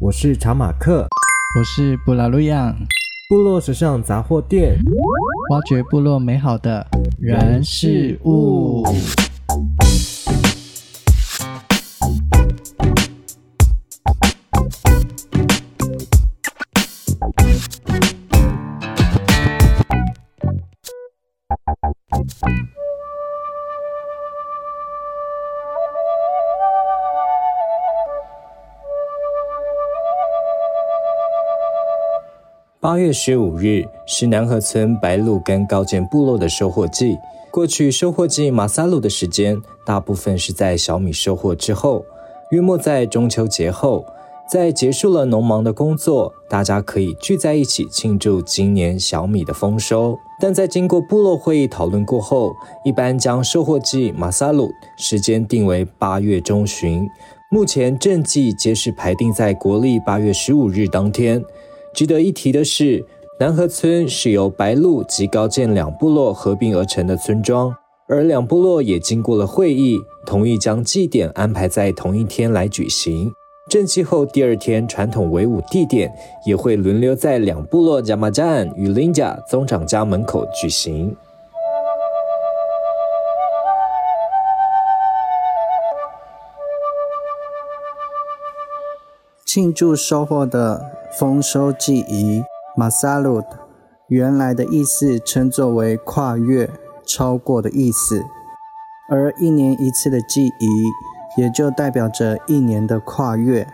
我是查马克，我是布拉路漾，部落时尚杂货店，挖掘部落美好的人事物。月十五日是南河村白鹿跟高见部落的收获季。过去收获季马萨鲁的时间，大部分是在小米收获之后，约莫在中秋节后，在结束了农忙的工作，大家可以聚在一起庆祝今年小米的丰收。但在经过部落会议讨论过后，一般将收获季马萨鲁时间定为八月中旬。目前正季皆是排定在国历八月十五日当天。值得一提的是，南河村是由白鹭及高见两部落合并而成的村庄，而两部落也经过了会议，同意将祭典安排在同一天来举行。正祭后第二天，传统围舞地点也会轮流在两部落加马赞与林家宗长家门口举行。庆祝收获的丰收祭仪马萨鲁，原来的意思称作为跨越、超过的意思，而一年一次的祭仪也就代表着一年的跨越。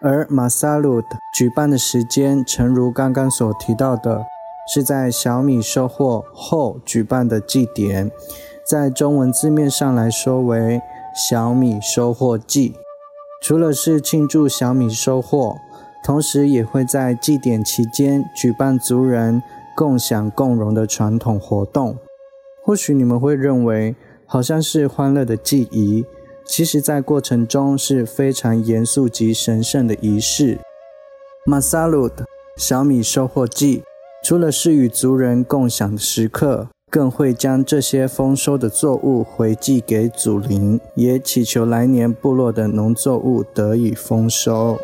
而马萨鲁举办的时间，诚如刚刚所提到的，是在小米收获后举办的祭典，在中文字面上来说为小米收获祭。除了是庆祝小米收获，同时也会在祭典期间举办族人共享共荣的传统活动。或许你们会认为好像是欢乐的祭仪，其实在过程中是非常严肃及神圣的仪式。马萨鲁的小米收获祭，除了是与族人共享的时刻。更会将这些丰收的作物回祭给祖灵，也祈求来年部落的农作物得以丰收。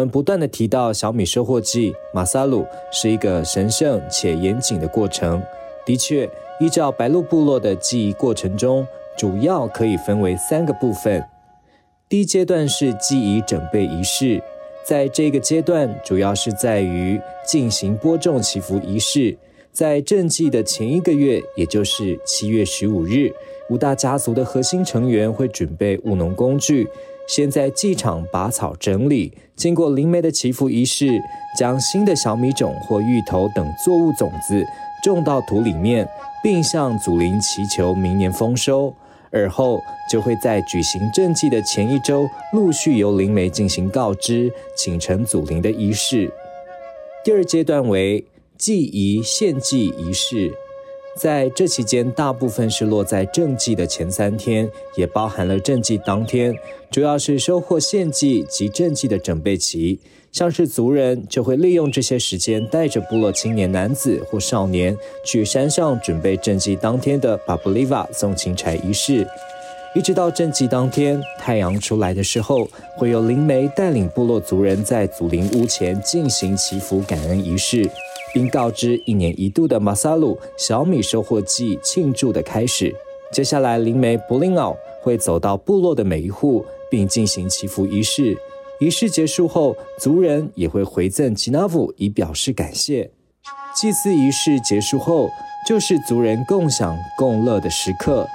我们不断的提到小米收获季马萨鲁是一个神圣且严谨的过程。的确，依照白鹿部落的祭仪过程中，主要可以分为三个部分。第一阶段是祭仪准备仪式，在这个阶段，主要是在于进行播种祈福仪式。在正祭的前一个月，也就是七月十五日，五大家族的核心成员会准备务农工具。先在祭场拔草整理，经过灵媒的祈福仪式，将新的小米种或芋头等作物种子种到土里面，并向祖灵祈求明年丰收。而后就会在举行正祭的前一周，陆续由灵媒进行告知、请成祖灵的仪式。第二阶段为祭仪献祭仪式。在这期间，大部分是落在正祭的前三天，也包含了正祭当天，主要是收获献祭及正祭的准备期。像是族人就会利用这些时间，带着部落青年男子或少年去山上准备正祭当天的巴布利瓦送青柴仪式，一直到正祭当天太阳出来的时候，会有灵媒带领部落族人在祖灵屋前进行祈福感恩仪式。并告知一年一度的马萨鲁小米收获季庆祝的开始。接下来，灵媒布林奥会走到部落的每一户，并进行祈福仪式。仪式结束后，族人也会回赠吉纳夫以表示感谢。祭祀仪式结束后，就是族人共享共乐的时刻。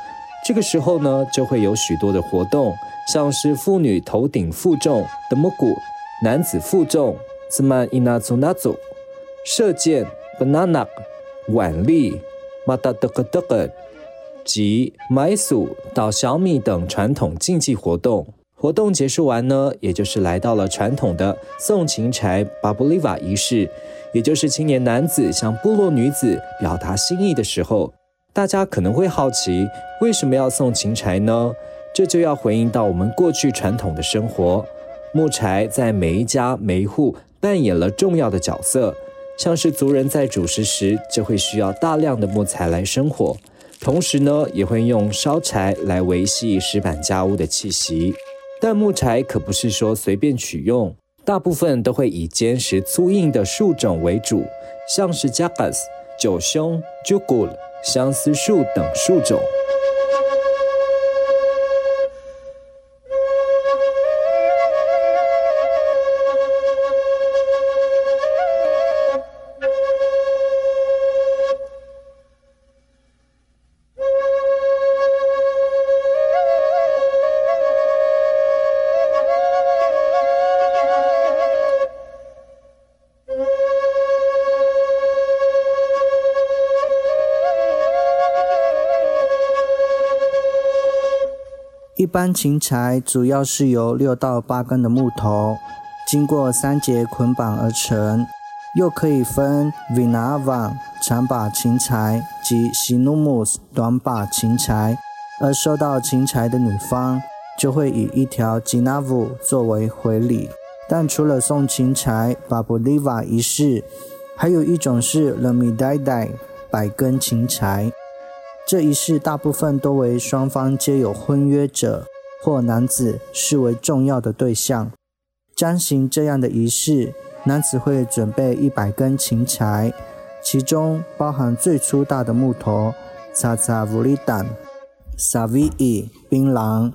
这个时候呢，就会有许多的活动，像是妇女头顶负重的木鼓，男子负重兹曼伊纳祖纳祖。射箭、banana、腕力、马达德格德格及买薯、捣小米等传统竞技活动。活动结束完呢，也就是来到了传统的送情柴巴布利瓦仪式，也就是青年男子向部落女子表达心意的时候。大家可能会好奇，为什么要送情柴呢？这就要回应到我们过去传统的生活，木柴在每一家每一户扮演了重要的角色。像是族人在煮食时，就会需要大量的木材来生火，同时呢，也会用烧柴来维系石板家屋的气息。但木柴可不是说随便取用，大部分都会以坚实粗硬的树种为主，像是 Jacas、九兄、Jugul、相思树等树种。一般情柴主要是由六到八根的木头，经过三节捆绑而成，又可以分 Vinavan 长把情柴及 Sinumus 短把情柴，而收到情柴的女方就会以一条 ginavu 作为回礼。但除了送情柴 Babuliva 仪式，还有一种是 Lemidaidai 百根情柴。这仪式大部分都为双方皆有婚约者或男子视为重要的对象。将行这样的仪式，男子会准备一百根情柴，其中包含最粗大的木头，Tsatsavuridan、Savii 槟榔、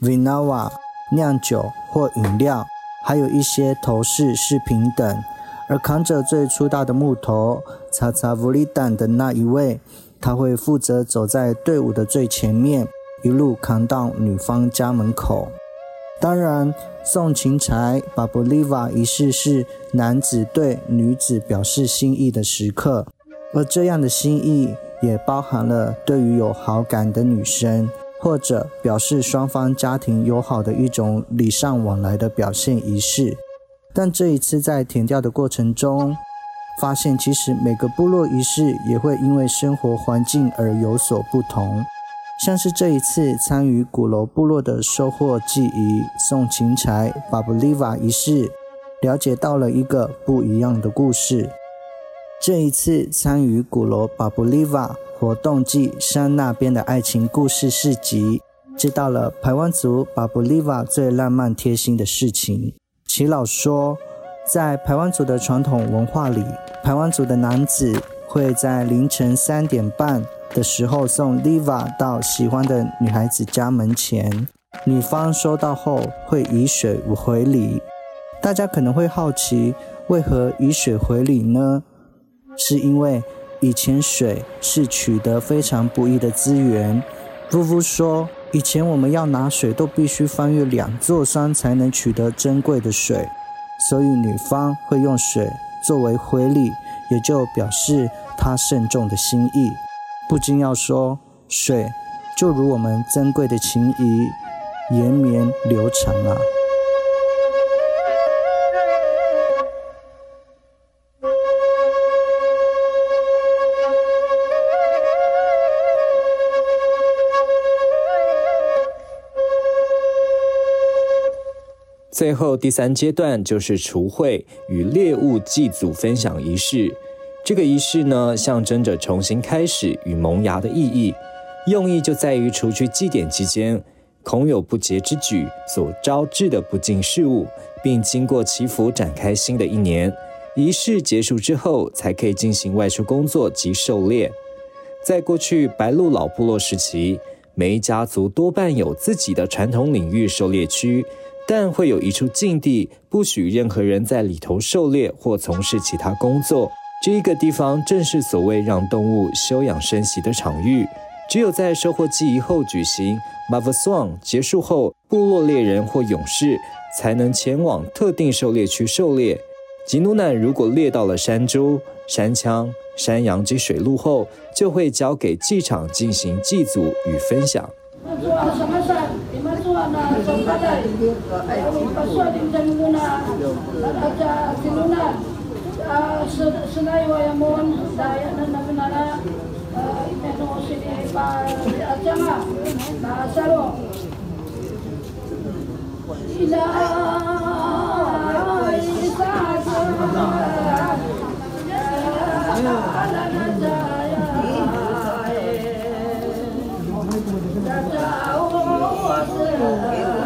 Vinawa 酿酒或饮料，还有一些头饰饰品等。而扛着最粗大的木头 Tsatsavuridan 的那一位。他会负责走在队伍的最前面，一路扛到女方家门口。当然，送情柴巴布利瓦仪式是男子对女子表示心意的时刻，而这样的心意也包含了对于有好感的女生，或者表示双方家庭友好的一种礼尚往来的表现仪式。但这一次在填调的过程中，发现其实每个部落仪式也会因为生活环境而有所不同，像是这一次参与古楼部落的收获祭仪送情柴巴布利瓦仪式，了解到了一个不一样的故事。这一次参与古楼巴布利瓦活动祭山那边的爱情故事市集，知道了排湾族巴布利瓦最浪漫贴心的事情。齐老说。在排湾族的传统文化里，排湾族的男子会在凌晨三点半的时候送 Liva 到喜欢的女孩子家门前，女方收到后会以水回礼。大家可能会好奇，为何以水回礼呢？是因为以前水是取得非常不易的资源。夫妇说，以前我们要拿水都必须翻越两座山才能取得珍贵的水。所以女方会用水作为回礼，也就表示他慎重的心意。不禁要说，水就如我们珍贵的情谊，延绵流长啊。最后第三阶段就是除晦与猎物祭祖分享仪式。这个仪式呢，象征着重新开始与萌芽的意义，用意就在于除去祭典期间恐有不洁之举所招致的不净事物，并经过祈福展开新的一年。仪式结束之后，才可以进行外出工作及狩猎。在过去白鹿老部落时期，每一家族多半有自己的传统领域狩猎区。但会有一处禁地，不许任何人在里头狩猎或从事其他工作。这个地方正是所谓让动物休养生息的场域。只有在收获祭仪后举行马瓦松结束后，部落猎人或勇士才能前往特定狩猎区狩猎。吉努南如果猎到了山猪、山羌、山羊及水鹿后，就会交给祭场进行祭祖与分享。mana sumpaday. Pasod yung dami mo na at sa sinuna sunayway mo dahil na namin na ito mo pa at na salo. Ila ay sa sa Oh.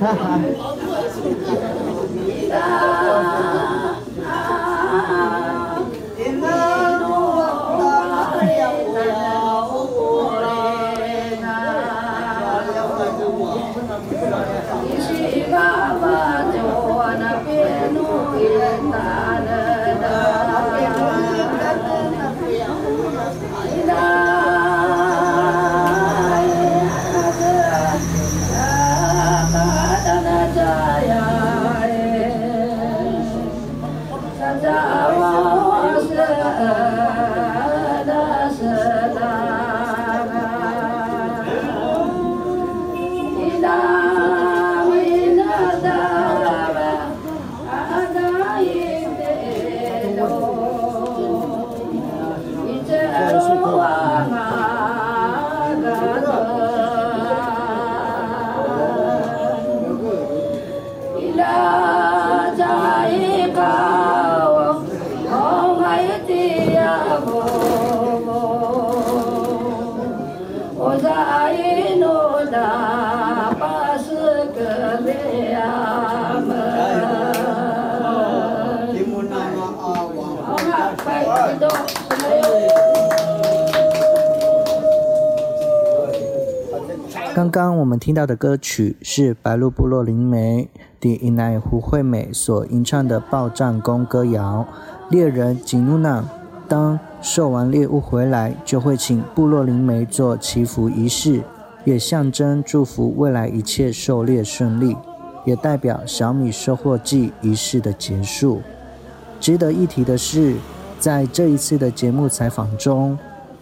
Yeah. 刚刚我们听到的歌曲是白鹿部落灵媒的伊奈胡惠美所吟唱的报战功歌谣。猎人吉努娜当狩完猎物回来，就会请部落灵媒做祈福仪式，也象征祝福未来一切狩猎顺利，也代表小米收获季仪式的结束。值得一提的是，在这一次的节目采访中，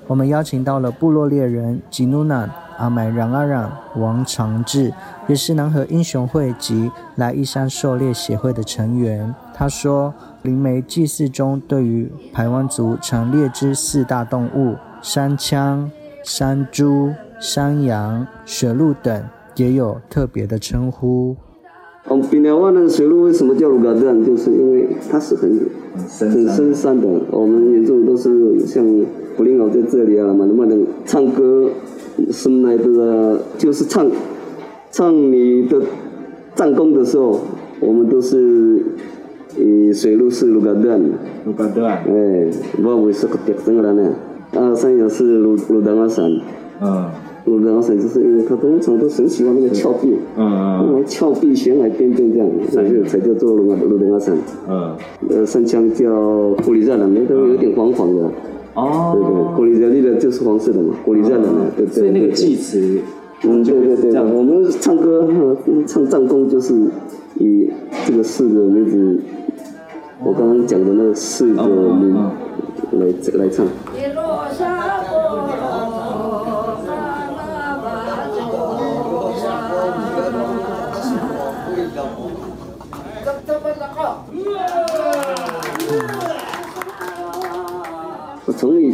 我们邀请到了部落猎人吉努娜。阿买冉阿冉王长志也是南河英雄会及来义山狩猎协会的成员。他说，灵媒祭祀中对于排湾族常猎之四大动物山羌、山猪、山羊、雪鹿等，也有特别的称呼。哦，比寮湾的雪鹿为什么叫鹿嘎这样？就是因为它是很很深山的。我们原住民都是像布林奥在这里啊，嘛能不能唱歌。什么来的？就是唱唱你的战功的时候，我们都是以水路是卢嘎段，卢嘎段，哎，我为是个特征了呢。啊，山羊是鲁鲁丹阿山，嗯，鲁丹阿山就是因为他通常都很喜欢那个峭壁，嗯嗯，峭壁悬崖边边这样，所以才叫做鲁鲁丹阿山。嗯，呃，山羌叫古里赞了，那都有点黄黄的。哦，对对，古里赞那个就是黄色的嘛，古里赞的嘛，对对。所以那个祭词，嗯，对对对，我们唱歌唱藏功就是以这个四个名字，我刚刚讲的那四个名来来唱。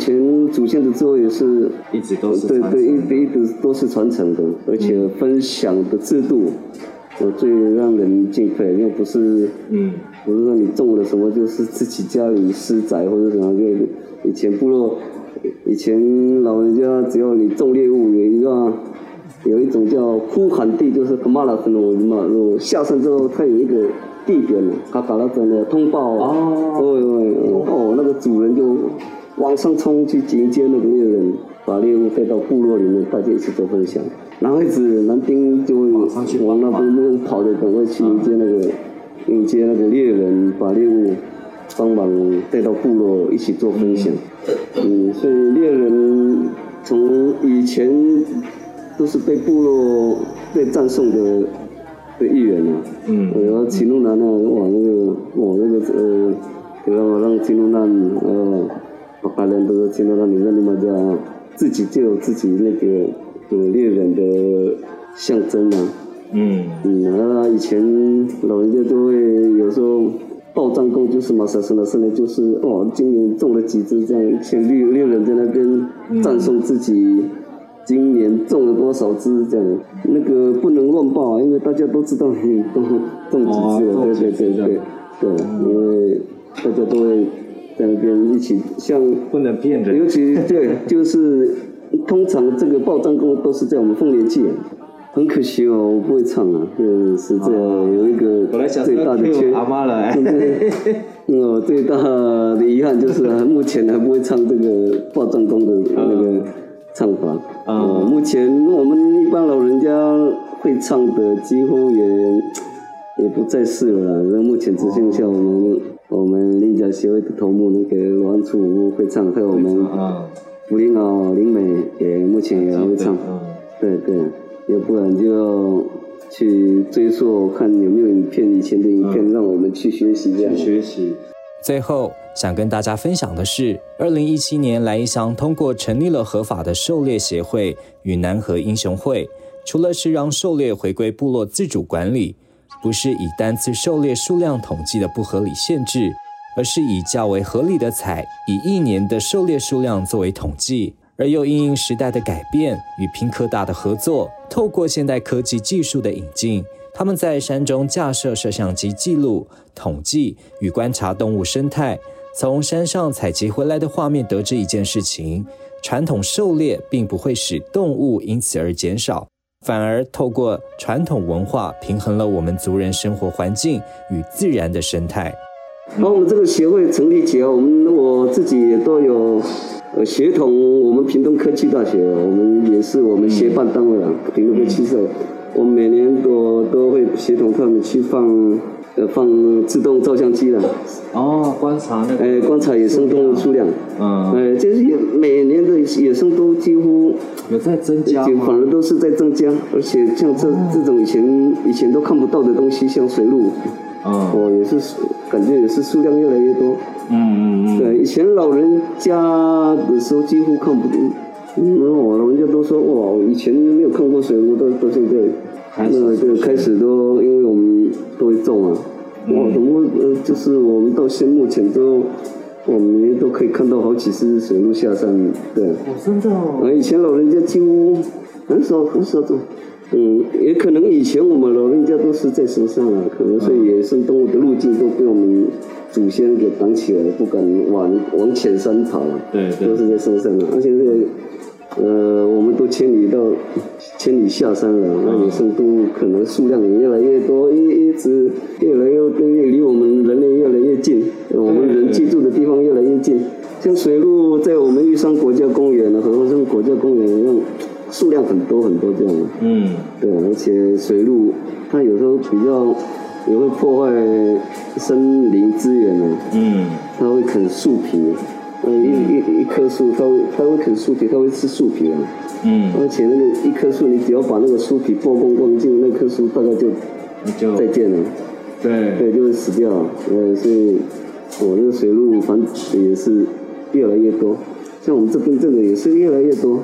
前祖先的智慧也是一直都是对对一直一直都是传承的，而且分享的制度，我最让人敬佩，又不是嗯，不是说你种了什么就是自己家里私宅或者什么，就以前部落以前老人家只要你种猎物，有一个有一种叫呼喊地，就是格马拉分罗嘛，如下山之后它有一个地点，他把那种的通报哦。哦哦，那个主人就。往上冲去迎接那个猎人，把猎物带到部落里面，大家一起做分享。男孩子男丁就会往那边那跑的，赶快去迎接那个迎接那个猎人，把猎物帮忙带到部落一起做分享。嗯，所以猎人从以前都是被部落被赞颂的的一员啊。嗯。然后齐鲁南呢，哇，那个哇那个呃，给让让齐鲁南呃。把人都是听到那里，那你们家自己就有自己那个呃猎人的象征啊。嗯嗯，然后以前老人家都会有时候报战功，就是马萨生的生日，就是哦，今年中了几只这样，以前猎猎人在那边赞颂自己今年种了多少只这样。那个不能乱报啊，因为大家都知道你都种几只了，对对对对对，因为大家都会。在那边一起，像不能骗人，尤其对，就是通常这个报账工都是在我们凤年祭，很可惜哦，我不会唱啊，嗯，是这样，有一个最大的缺，阿妈了，嗯，最大的遗憾就是目前还不会唱这个报账工的那个唱法，啊，目前我们一般老人家会唱的几乎也也不在世了，那目前只剩下我们。我们林家协会的头目那个罗安初会唱，还有我们福林啊林美也目前也会唱，对对，要不然就要去追溯看有没有影片，以前的影片，让我们去学习这样。去学习。最后想跟大家分享的是，二零一七年来义乡通过成立了合法的狩猎协会与南河英雄会，除了是让狩猎回归部落自主管理。不是以单次狩猎数量统计的不合理限制，而是以较为合理的采，以一年的狩猎数量作为统计，而又因应时代的改变与屏科大的合作，透过现代科技技术的引进，他们在山中架设摄像机记录、统计与观察动物生态，从山上采集回来的画面得知一件事情：传统狩猎并不会使动物因此而减少。反而透过传统文化平衡了我们族人生活环境与自然的生态。把我们这个协会成立起来，我们我自己也都有呃协同我们屏东科技大学，我们也是我们协办单位啊，屏东科技社，我们每年都都会协同他们去放。呃，放自动照相机了。哦，观察那个。哎，观察野生动物数量。嗯。哎，就是每年的野生都几乎有在增加。反而都是在增加，而且像这这种以前以前都看不到的东西，像水鹿。嗯。哦，也是感觉也是数量越来越多。嗯嗯嗯。对，以前老人家的时候几乎看不。嗯，我老人家都说哇，以前没有看过水鹿，到到现在。那就开始都，因为我们都会种啊，我，怎么呃，就是我们到现目前都，我们都可以看到好几只水鹿下山，对。哦，真的哦。啊，以前老人家几乎很少很少种，嗯，也可能以前我们老人家都是在山上啊，可能所以野生动物的路径都被我们祖先给挡起来了，不敢往往浅山跑了，对，对，都是在山上啊，而且这个。呃，我们都迁移到迁移下山了，那野生动物可能数量也越来越多，一一直越来越越离我们人类越来越近，我们人居住的地方越来越近。像水鹿在我们玉山国家公园和合欢国家公园一样，数量很多很多这样的。嗯，对，而且水鹿它有时候比较也会破坏森林资源呢。嗯，它会啃树皮。呃，一一一棵树，它会它会啃树皮，它会吃树皮啊。嗯。而且那个一棵树，你只要把那个树皮剥光光净，那棵树大概就就再见了。对。对，就会死掉。呃，所以我那个水鹿繁殖也是越来越多，像我们这边这个也是越来越多。